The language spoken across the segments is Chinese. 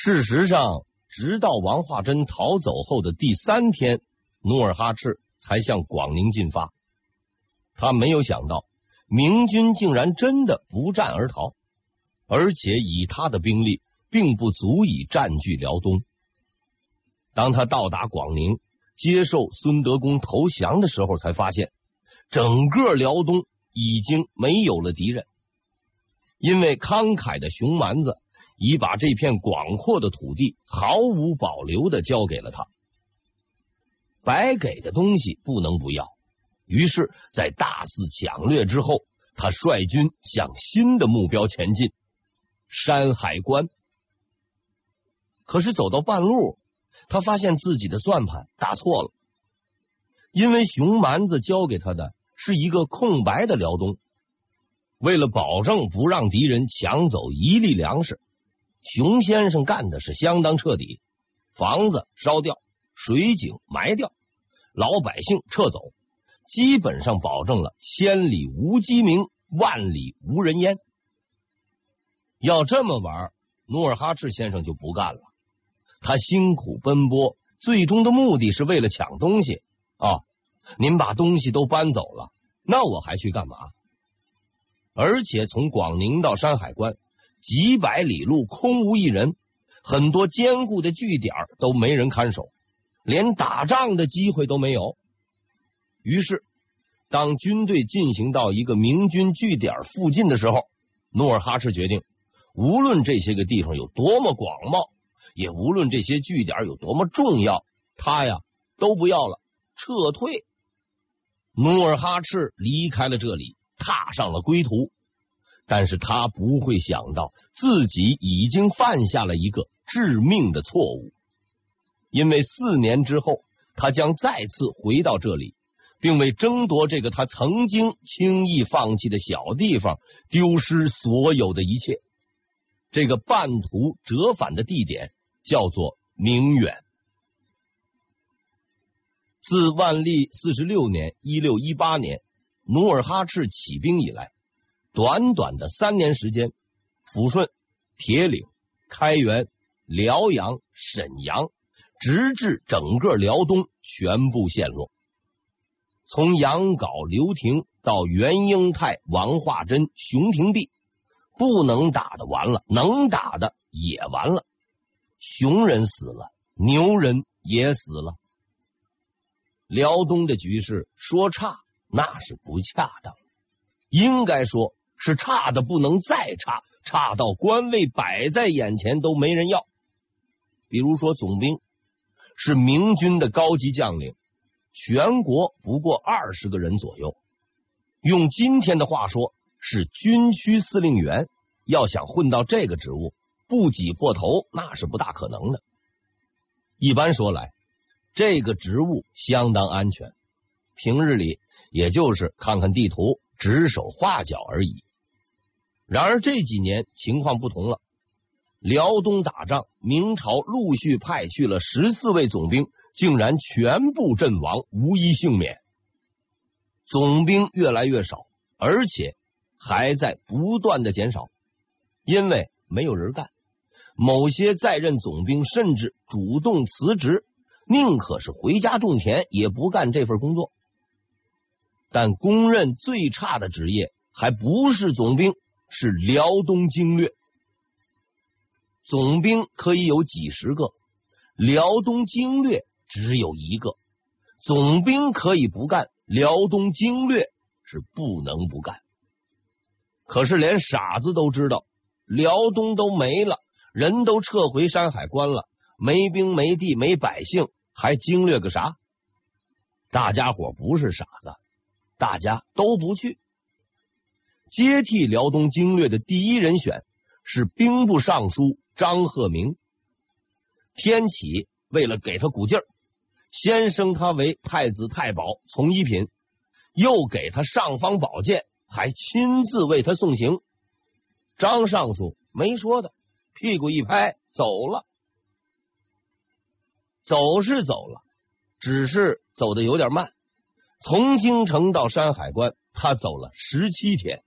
事实上，直到王化贞逃走后的第三天，努尔哈赤才向广宁进发。他没有想到，明军竟然真的不战而逃，而且以他的兵力，并不足以占据辽东。当他到达广宁，接受孙德公投降的时候，才发现整个辽东已经没有了敌人，因为慷慨的熊蛮子已把这片广阔的土地毫无保留的交给了他。白给的东西不能不要，于是，在大肆抢掠之后，他率军向新的目标前进——山海关。可是走到半路，他发现自己的算盘打错了，因为熊蛮子交给他的是一个空白的辽东。为了保证不让敌人抢走一粒粮食，熊先生干的是相当彻底，房子烧掉，水井埋掉，老百姓撤走，基本上保证了千里无鸡鸣，万里无人烟。要这么玩，努尔哈赤先生就不干了。他辛苦奔波，最终的目的是为了抢东西啊！您把东西都搬走了，那我还去干嘛？而且从广宁到山海关几百里路空无一人，很多坚固的据点都没人看守，连打仗的机会都没有。于是，当军队进行到一个明军据点附近的时候，努尔哈赤决定，无论这些个地方有多么广袤。也无论这些据点有多么重要，他呀都不要了，撤退。努尔哈赤离开了这里，踏上了归途。但是他不会想到自己已经犯下了一个致命的错误，因为四年之后，他将再次回到这里，并为争夺这个他曾经轻易放弃的小地方，丢失所有的一切。这个半途折返的地点。叫做明远。自万历四十六年（一六一八年）努尔哈赤起兵以来，短短的三年时间，抚顺、铁岭、开原、辽阳、沈阳，直至整个辽东全部陷落。从杨镐、刘廷到袁英泰、王化贞、熊廷弼，不能打的完了，能打的也完了。熊人死了，牛人也死了。辽东的局势说差那是不恰当，应该说是差的不能再差，差到官位摆在眼前都没人要。比如说总兵是明军的高级将领，全国不过二十个人左右，用今天的话说是军区司令员，要想混到这个职务。不挤破头那是不大可能的。一般说来，这个职务相当安全，平日里也就是看看地图、指手画脚而已。然而这几年情况不同了，辽东打仗，明朝陆续派去了十四位总兵，竟然全部阵亡，无一幸免。总兵越来越少，而且还在不断的减少，因为没有人干。某些在任总兵甚至主动辞职，宁可是回家种田，也不干这份工作。但公认最差的职业还不是总兵，是辽东经略。总兵可以有几十个，辽东经略只有一个。总兵可以不干，辽东经略是不能不干。可是连傻子都知道，辽东都没了。人都撤回山海关了，没兵没地没百姓，还经略个啥？大家伙不是傻子，大家都不去。接替辽东经略的第一人选是兵部尚书张鹤鸣。天启为了给他鼓劲儿，先升他为太子太保从一品，又给他尚方宝剑，还亲自为他送行。张尚书没说的。屁股一拍，走了。走是走了，只是走的有点慢。从京城到山海关，他走了十七天。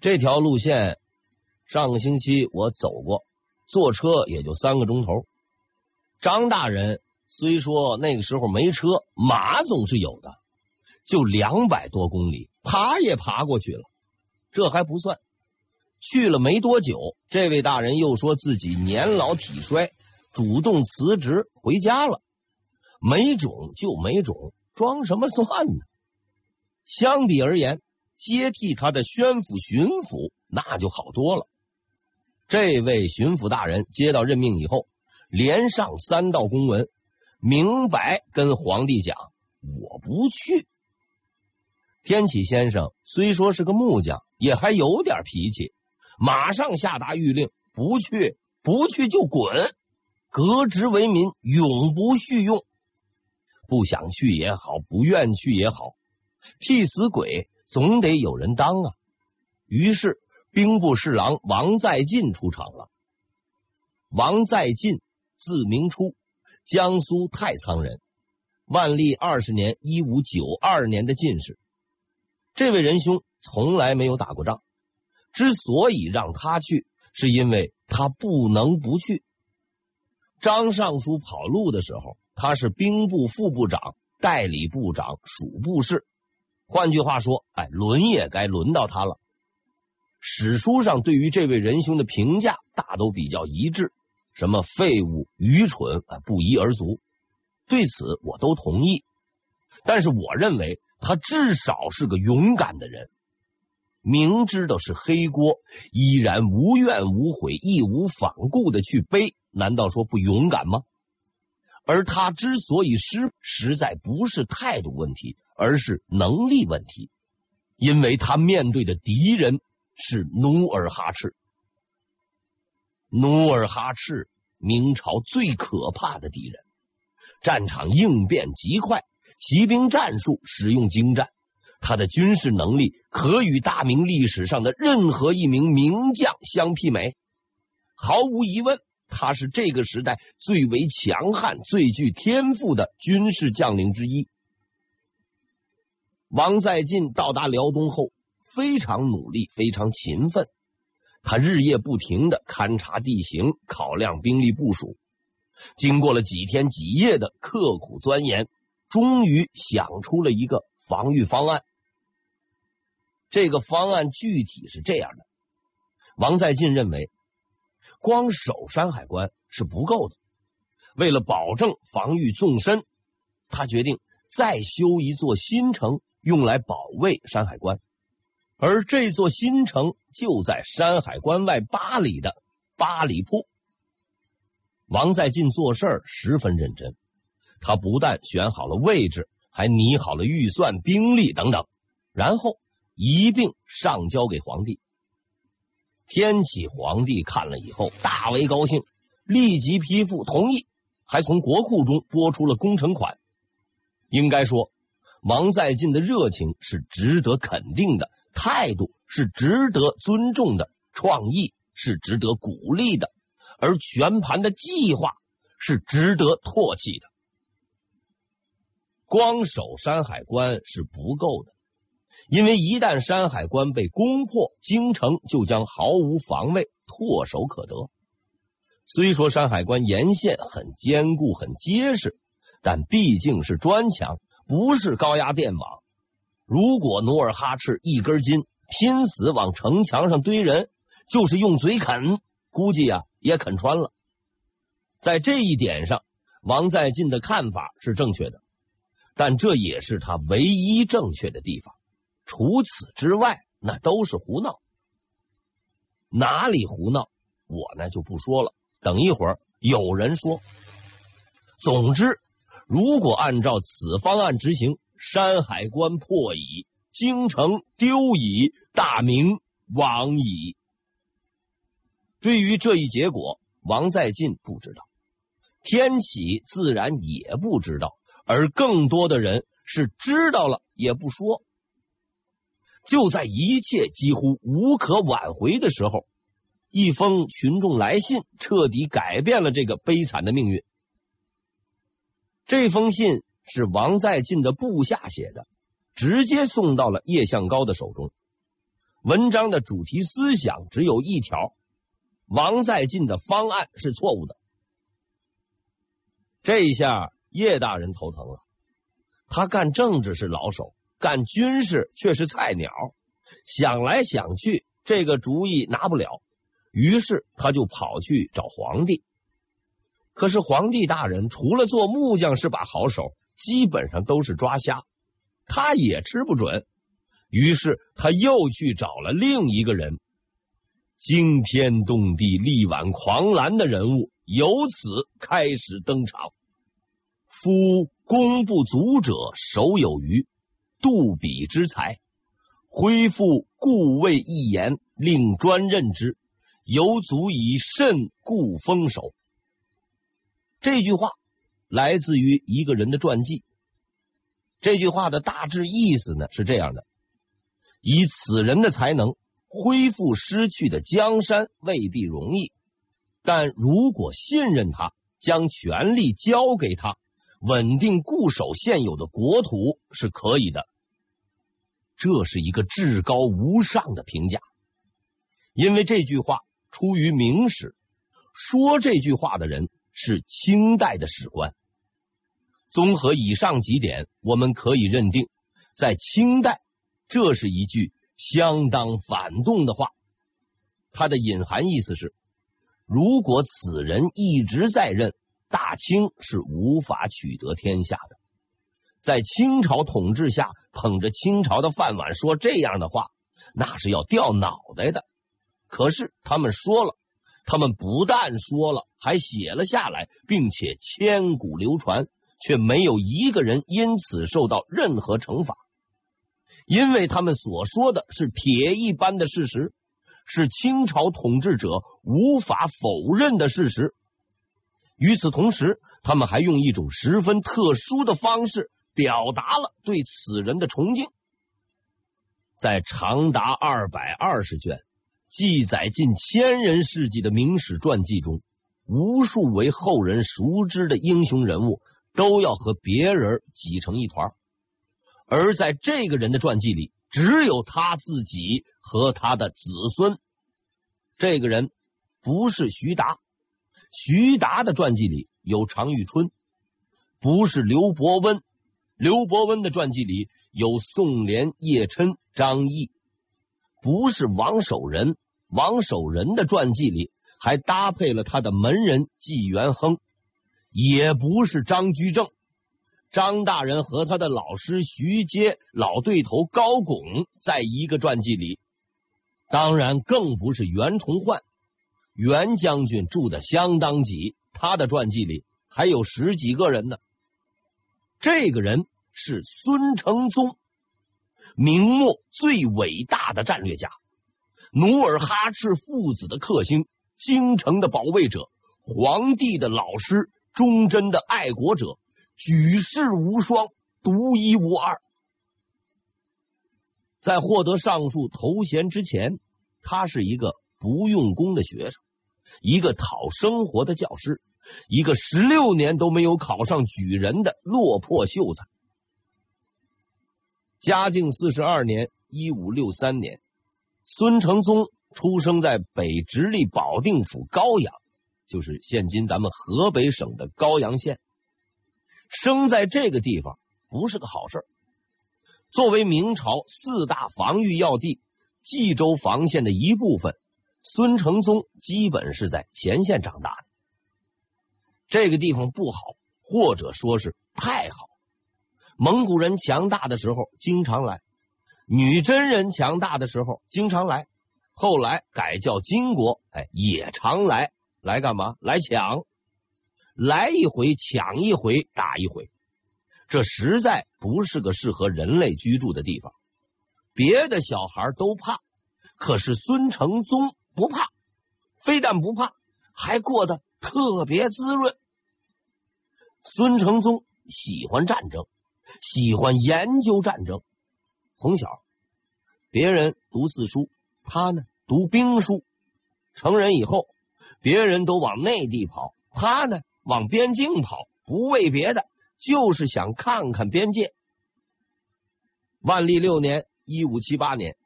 这条路线上个星期我走过，坐车也就三个钟头。张大人虽说那个时候没车，马总是有的，就两百多公里，爬也爬过去了。这还不算，去了没多久，这位大人又说自己年老体衰，主动辞职回家了。没种就没种，装什么蒜呢？相比而言，接替他的宣抚巡抚那就好多了。这位巡抚大人接到任命以后，连上三道公文，明白跟皇帝讲：“我不去。”天启先生虽说是个木匠，也还有点脾气，马上下达谕令：“不去，不去就滚，革职为民，永不续用。”不想去也好，不愿去也好，替死鬼总得有人当啊。于是兵部侍郎王在晋出场了。王在晋，字明初，江苏太仓人，万历二十年（一五九二年）的进士。这位仁兄从来没有打过仗，之所以让他去，是因为他不能不去。张尚书跑路的时候。他是兵部副部长、代理部长、属部事。换句话说，哎，轮也该轮到他了。史书上对于这位仁兄的评价大都比较一致，什么废物、愚蠢，啊不一而足。对此我都同意。但是我认为他至少是个勇敢的人，明知道是黑锅，依然无怨无悔、义无反顾的去背，难道说不勇敢吗？而他之所以失，实在不是态度问题，而是能力问题，因为他面对的敌人是努尔哈赤。努尔哈赤，明朝最可怕的敌人，战场应变极快，骑兵战术使用精湛，他的军事能力可与大明历史上的任何一名名将相媲美，毫无疑问。他是这个时代最为强悍、最具天赋的军事将领之一。王在晋到达辽东后，非常努力，非常勤奋。他日夜不停的勘察地形，考量兵力部署。经过了几天几夜的刻苦钻研，终于想出了一个防御方案。这个方案具体是这样的：王在晋认为。光守山海关是不够的，为了保证防御纵深，他决定再修一座新城，用来保卫山海关。而这座新城就在山海关外八里的八里铺。王在晋做事十分认真，他不但选好了位置，还拟好了预算、兵力等等，然后一并上交给皇帝。天启皇帝看了以后大为高兴，立即批复同意，还从国库中拨出了工程款。应该说，王在晋的热情是值得肯定的，态度是值得尊重的，创意是值得鼓励的，而全盘的计划是值得唾弃的。光守山海关是不够的。因为一旦山海关被攻破，京城就将毫无防卫，唾手可得。虽说山海关沿线很坚固、很结实，但毕竟是砖墙，不是高压电网。如果努尔哈赤一根筋，拼死往城墙上堆人，就是用嘴啃，估计啊也啃穿了。在这一点上，王在晋的看法是正确的，但这也是他唯一正确的地方。除此之外，那都是胡闹。哪里胡闹，我呢就不说了。等一会儿有人说。总之，如果按照此方案执行，山海关破矣，京城丢矣，大明亡矣。对于这一结果，王在晋不知道，天启自然也不知道，而更多的人是知道了也不说。就在一切几乎无可挽回的时候，一封群众来信彻底改变了这个悲惨的命运。这封信是王在进的部下写的，直接送到了叶向高的手中。文章的主题思想只有一条：王在进的方案是错误的。这一下叶大人头疼了，他干政治是老手，干军事却是菜鸟，想来想去，这个主意拿不了，于是他就跑去找皇帝。可是皇帝大人除了做木匠是把好手，基本上都是抓瞎，他也吃不准。于是他又去找了另一个人，惊天动地、力挽狂澜的人物由此开始登场。夫功不足者手有余，杜比之才，恢复故位一言，令专任之，犹足以慎故封守。这句话来自于一个人的传记。这句话的大致意思呢是这样的。以此人的才能恢复失去的江山未必容易，但如果信任他，将权力交给他，稳定固守现有的国土是可以的。这是一个至高无上的评价，因为这句话出于明史，说这句话的人是清代的史官。综合以上几点，我们可以认定，在清代。这是一句相当反动的话，它的隐含意思是：如果此人一直在任，大清是无法取得天下的。在清朝统治下，捧着清朝的饭碗说这样的话，那是要掉脑袋的。可是他们说了，他们不但说了，还写了下来，并且千古流传，却没有一个人因此受到任何惩罚。因为他们所说的是铁一般的事实，是清朝统治者无法否认的事实。与此同时，他们还用一种十分特殊的方式表达了对此人的崇敬。在长达二百二十卷、记载近千人事迹的明史传记中，无数为后人熟知的英雄人物都要和别人挤成一团。而在这个人的传记里，只有他自己和他的子孙。这个人不是徐达，徐达的传记里有常遇春；不是刘伯温，刘伯温的传记里有宋濂、叶琛、张毅；不是王守仁，王守仁的传记里还搭配了他的门人纪元亨；也不是张居正。张大人和他的老师徐阶、老对头高拱在一个传记里，当然更不是袁崇焕。袁将军住的相当挤，他的传记里还有十几个人呢。这个人是孙承宗，明末最伟大的战略家，努尔哈赤父子的克星，京城的保卫者，皇帝的老师，忠贞的爱国者。举世无双，独一无二。在获得上述头衔之前，他是一个不用功的学生，一个讨生活的教师，一个十六年都没有考上举人的落魄秀才。嘉靖四十二年（一五六三年），孙承宗出生在北直隶保定府高阳，就是现今咱们河北省的高阳县。生在这个地方不是个好事。作为明朝四大防御要地冀州防线的一部分，孙承宗基本是在前线长大的。这个地方不好，或者说是太好。蒙古人强大的时候经常来，女真人强大的时候经常来，后来改叫金国，哎，也常来。来干嘛？来抢。来一回抢一回打一回，这实在不是个适合人类居住的地方。别的小孩都怕，可是孙承宗不怕，非但不怕，还过得特别滋润。孙承宗喜欢战争，喜欢研究战争。从小，别人读四书，他呢读兵书。成人以后，别人都往内地跑，他呢？往边境跑，不为别的，就是想看看边界。万历六年（一五七八年），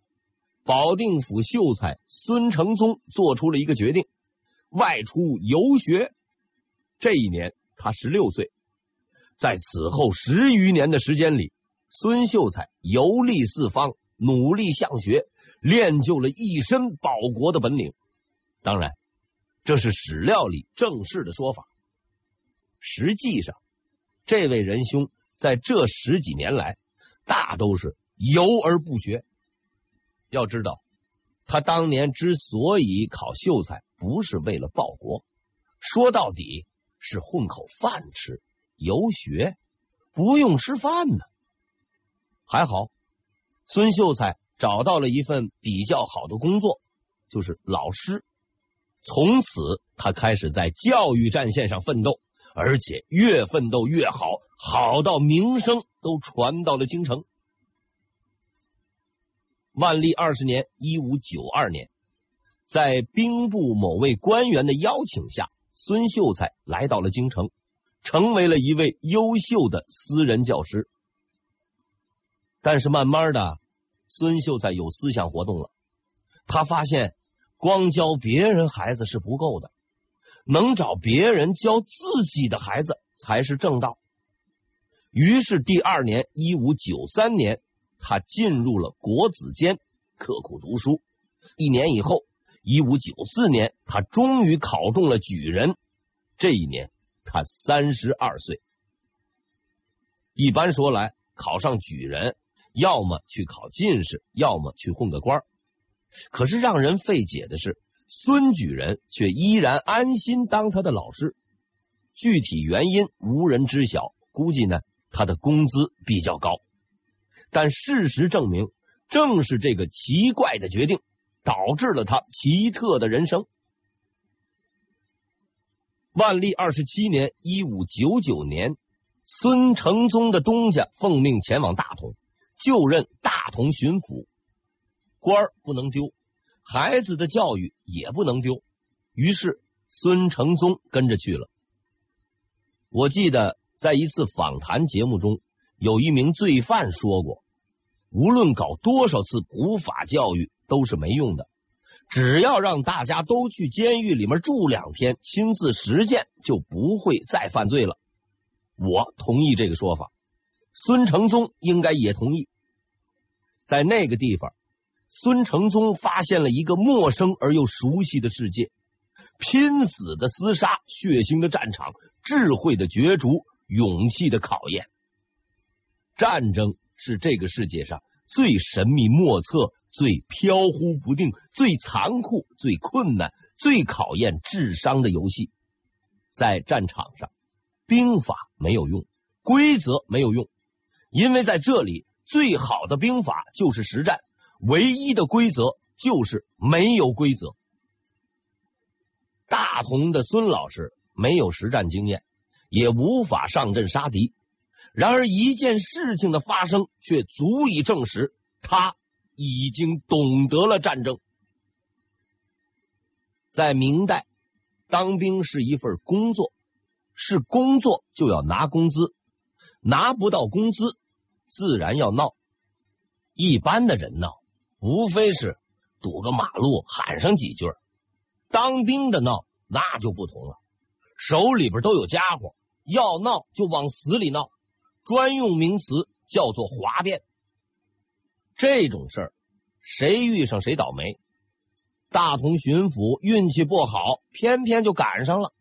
保定府秀才孙承宗做出了一个决定，外出游学。这一年他十六岁，在此后十余年的时间里，孙秀才游历四方，努力向学，练就了一身保国的本领。当然，这是史料里正式的说法。实际上，这位仁兄在这十几年来，大都是游而不学。要知道，他当年之所以考秀才，不是为了报国，说到底是混口饭吃。游学不用吃饭呢。还好，孙秀才找到了一份比较好的工作，就是老师。从此，他开始在教育战线上奋斗，而且越奋斗越好，好到名声都传到了京城。万历二十年（一五九二年），在兵部某位官员的邀请下，孙秀才来到了京城，成为了一位优秀的私人教师。但是慢慢的，孙秀才有思想活动了。他发现，光教别人孩子是不够的，能找别人教自己的孩子才是正道。于是第二年（一五九三年）。他进入了国子监，刻苦读书。一年以后，一五九四年，他终于考中了举人。这一年，他三十二岁。一般说来，考上举人，要么去考进士，要么去混个官。可是让人费解的是，孙举人却依然安心当他的老师。具体原因无人知晓，估计呢，他的工资比较高。但事实证明，正是这个奇怪的决定，导致了他奇特的人生。万历二十七年（一五九九年），孙承宗的东家奉命前往大同，就任大同巡抚。官儿不能丢，孩子的教育也不能丢，于是孙承宗跟着去了。我记得在一次访谈节目中，有一名罪犯说过。无论搞多少次普法教育都是没用的，只要让大家都去监狱里面住两天，亲自实践，就不会再犯罪了。我同意这个说法，孙承宗应该也同意。在那个地方，孙承宗发现了一个陌生而又熟悉的世界：拼死的厮杀、血腥的战场、智慧的角逐、勇气的考验。战争。是这个世界上最神秘莫测、最飘忽不定、最残酷、最困难、最考验智商的游戏。在战场上，兵法没有用，规则没有用，因为在这里，最好的兵法就是实战，唯一的规则就是没有规则。大同的孙老师没有实战经验，也无法上阵杀敌。然而，一件事情的发生却足以证实他已经懂得了战争。在明代，当兵是一份工作，是工作就要拿工资，拿不到工资，自然要闹。一般的人闹，无非是堵个马路，喊上几句。当兵的闹，那就不同了，手里边都有家伙，要闹就往死里闹。专用名词叫做哗变，这种事儿谁遇上谁倒霉。大同巡抚运气不好，偏偏就赶上了。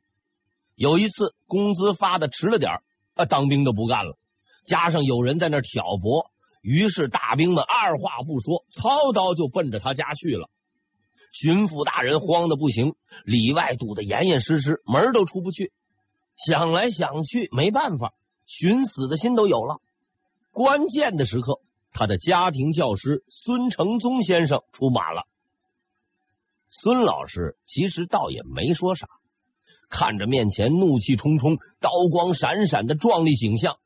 有一次工资发的迟了点儿，当兵的不干了，加上有人在那挑拨，于是大兵们二话不说，操刀就奔着他家去了。巡抚大人慌得不行，里外堵得严严实实，门都出不去。想来想去，没办法。寻死的心都有了。关键的时刻，他的家庭教师孙承宗先生出马了。孙老师其实倒也没说啥，看着面前怒气冲冲、刀光闪闪的壮丽景象，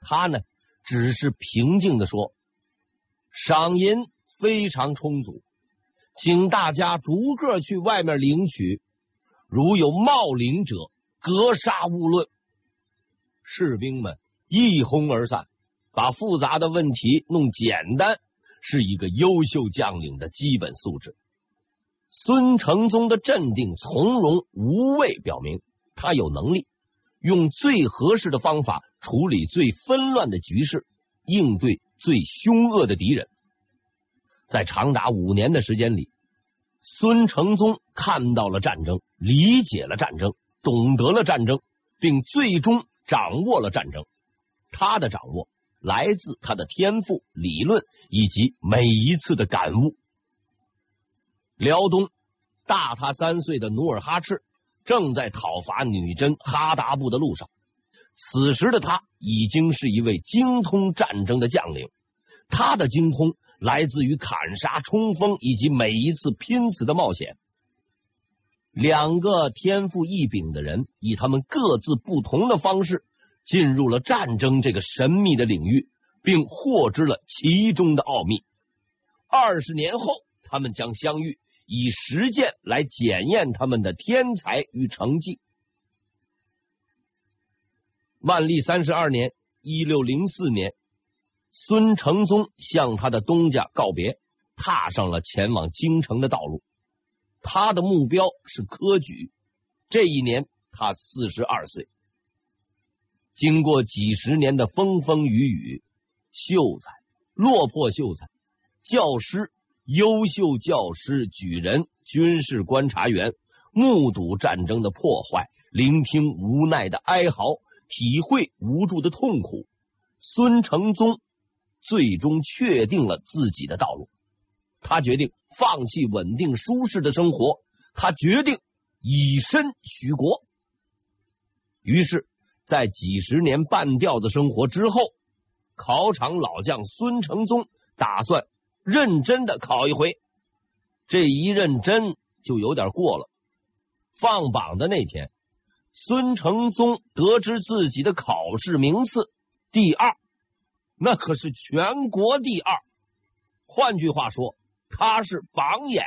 他呢只是平静的说：“赏银非常充足，请大家逐个去外面领取，如有冒领者，格杀勿论。”士兵们一哄而散，把复杂的问题弄简单，是一个优秀将领的基本素质。孙承宗的镇定、从容、无畏，表明他有能力用最合适的方法处理最纷乱的局势，应对最凶恶的敌人。在长达五年的时间里，孙承宗看到了战争，理解了战争，懂得了战争，并最终掌握了战争。他的掌握来自他的天赋、理论以及每一次的感悟。辽东大他三岁的努尔哈赤正在讨伐女真哈达部的路上，此时的他已经是一位精通战争的将领，他的精通。来自于砍杀、冲锋以及每一次拼死的冒险。两个天赋异禀的人，以他们各自不同的方式进入了战争这个神秘的领域，并获知了其中的奥秘。二十年后，他们将相遇，以实践来检验他们的天才与成绩。万历三十二年（一六零四年）。孙承宗向他的东家告别，踏上了前往京城的道路。他的目标是科举。这一年，他四十二岁。经过几十年的风风雨雨，秀才、落魄秀才、教师、优秀教师、举人、军事观察员，目睹战争的破坏，聆听无奈的哀嚎，体会无助的痛苦。孙承宗。最终确定了自己的道路，他决定放弃稳定舒适的生活，他决定以身许国。于是，在几十年半吊子生活之后，考场老将孙承宗打算认真的考一回。这一认真就有点过了。放榜的那天，孙承宗得知自己的考试名次第二。那可是全国第二，换句话说，他是榜眼。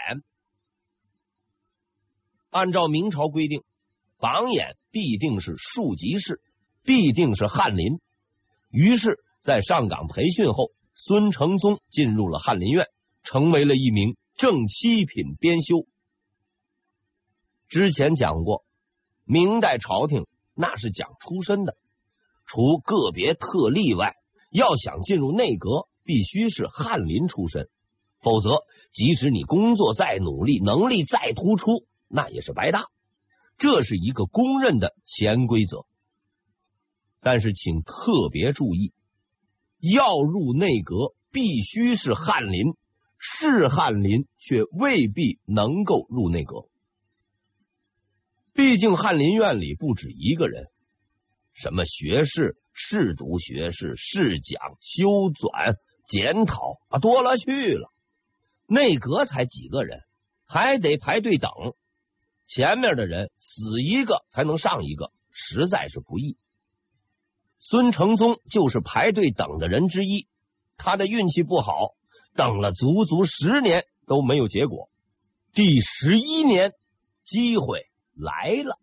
按照明朝规定，榜眼必定是庶吉士，必定是翰林。于是，在上岗培训后，孙承宗进入了翰林院，成为了一名正七品编修。之前讲过，明代朝廷那是讲出身的，除个别特例外。要想进入内阁，必须是翰林出身，否则即使你工作再努力，能力再突出，那也是白搭。这是一个公认的潜规则。但是请特别注意，要入内阁必须是翰林，是翰林却未必能够入内阁。毕竟翰林院里不止一个人，什么学士。试读学士、试讲、修纂、检讨啊，多了去了。内阁才几个人，还得排队等，前面的人死一个才能上一个，实在是不易。孙承宗就是排队等的人之一，他的运气不好，等了足足十年都没有结果。第十一年，机会来了。